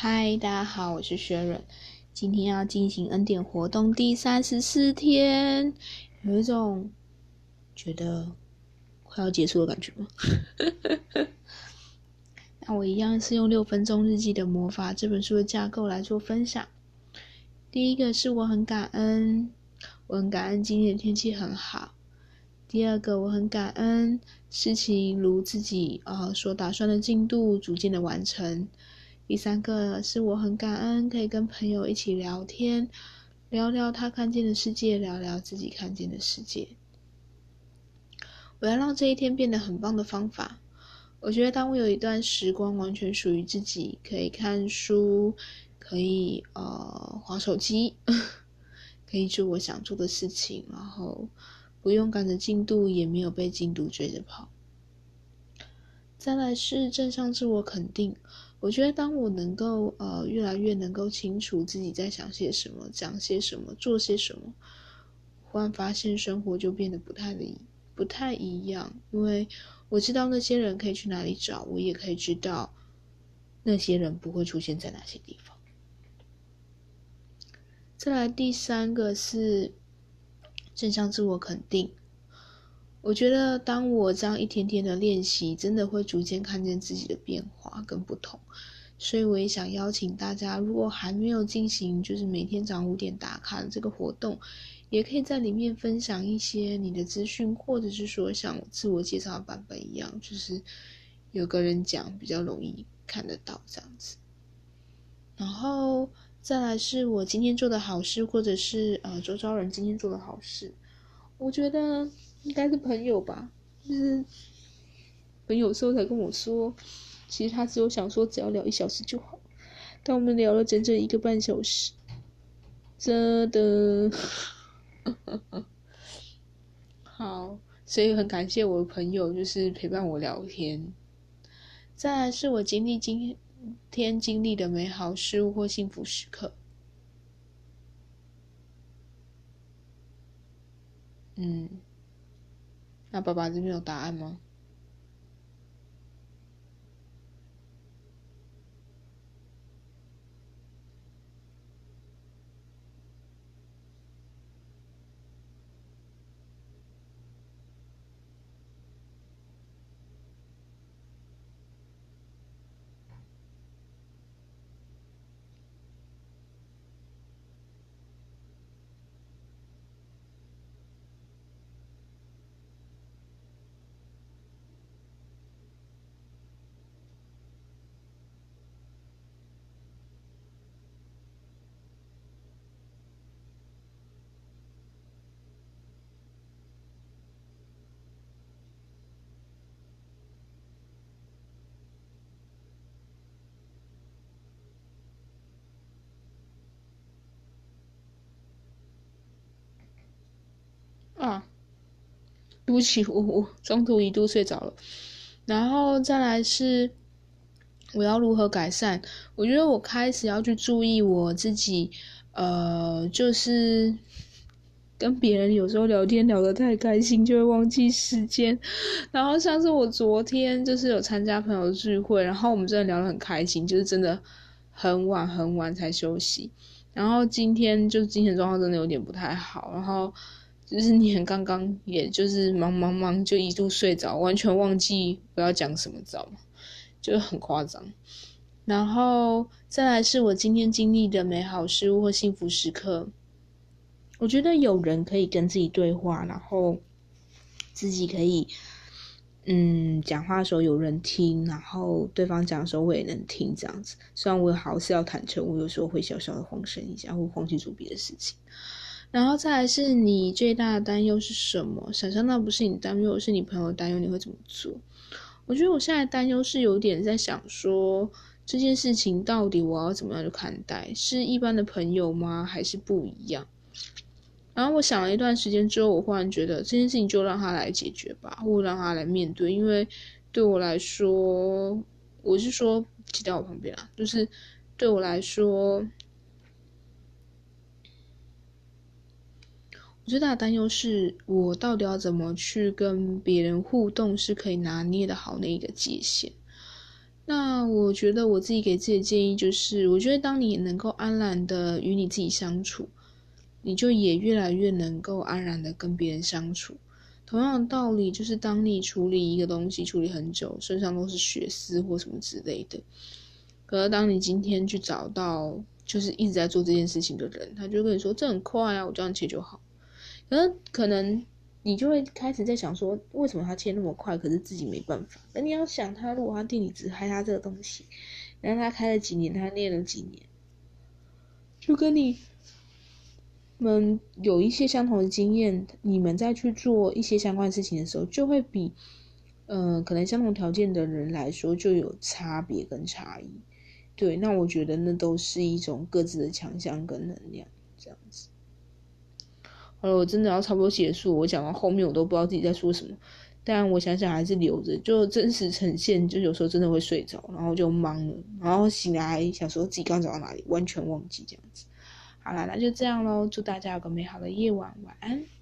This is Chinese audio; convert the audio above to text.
嗨，大家好，我是雪润。今天要进行恩典活动第三十四天，有一种觉得快要结束的感觉吗？那我一样是用《六分钟日记的魔法》这本书的架构来做分享。第一个是我很感恩，我很感恩今天的天气很好。第二个，我很感恩事情如自己呃所打算的进度逐渐的完成。第三个是我很感恩可以跟朋友一起聊天，聊聊他看见的世界，聊聊自己看见的世界。我要让这一天变得很棒的方法，我觉得当我有一段时光完全属于自己，可以看书，可以呃划手机，可以做我想做的事情，然后不用赶着进度，也没有被进度追着跑。再来是正向自我肯定。我觉得，当我能够呃越来越能够清楚自己在想些什么、讲些什么、做些什么，忽然发现生活就变得不太一不太一样。因为我知道那些人可以去哪里找，我也可以知道那些人不会出现在哪些地方。再来第三个是正向自我肯定。我觉得，当我这样一天天的练习，真的会逐渐看见自己的变化跟不同。所以，我也想邀请大家，如果还没有进行，就是每天早上五点打卡的这个活动，也可以在里面分享一些你的资讯，或者是说像自我介绍的版本一样，就是有个人讲比较容易看得到这样子。然后再来是我今天做的好事，或者是呃周遭人今天做的好事，我觉得。应该是朋友吧，就是朋友时候才跟我说，其实他只有想说只要聊一小时就好，但我们聊了整整一个半小时，真的，好，所以很感谢我的朋友，就是陪伴我聊天。再来是我经历今天经历的美好事物或幸福时刻，嗯。那爸爸这边有答案吗？啊，对不起，我我中途一度睡着了。然后再来是我要如何改善？我觉得我开始要去注意我自己，呃，就是跟别人有时候聊天聊得太开心，就会忘记时间。然后像是我昨天就是有参加朋友聚会，然后我们真的聊得很开心，就是真的很晚很晚才休息。然后今天就是精神状况真的有点不太好，然后。就是你很刚刚，也就是忙忙忙，就一度睡着，完全忘记我要讲什么，知道吗？就很夸张。然后再来是我今天经历的美好事物或幸福时刻，我觉得有人可以跟自己对话，然后自己可以，嗯，讲话的时候有人听，然后对方讲的时候我也能听，这样子。虽然我好是要坦诚，我有时候会小小的慌神一下，会忘记做别的事情。然后再来是你最大的担忧是什么？想象那不是你担忧，是你朋友担忧，你会怎么做？我觉得我现在担忧是有点在想说这件事情到底我要怎么样去看待？是一般的朋友吗？还是不一样？然后我想了一段时间之后，我忽然觉得这件事情就让他来解决吧，或让他来面对，因为对我来说，我是说挤在我旁边啊，就是对我来说。最大的担忧是我到底要怎么去跟别人互动，是可以拿捏的好那一个界限。那我觉得我自己给自己的建议就是，我觉得当你能够安然的与你自己相处，你就也越来越能够安然的跟别人相处。同样的道理，就是当你处理一个东西处理很久，身上都是血丝或什么之类的，可是当你今天去找到就是一直在做这件事情的人，他就跟你说这很快啊，我这样切就好。可是可能。你就会开始在想说，为什么他切那么快？可是自己没办法。那你要想，他如果他店里只开他这个东西，然后他开了几年，他练了几年，就跟你们有一些相同的经验，你们在去做一些相关事情的时候，就会比嗯可能相同条件的人来说就有差别跟差异。对，那我觉得那都是一种各自的强项跟能量，这样子。好了，我真的要差不多结束。我讲到后面，我都不知道自己在说什么。但我想想还是留着，就真实呈现。就有时候真的会睡着，然后就忙了，然后醒来想说自己刚走到哪里，完全忘记这样子。好了，那就这样喽。祝大家有个美好的夜晚，晚安。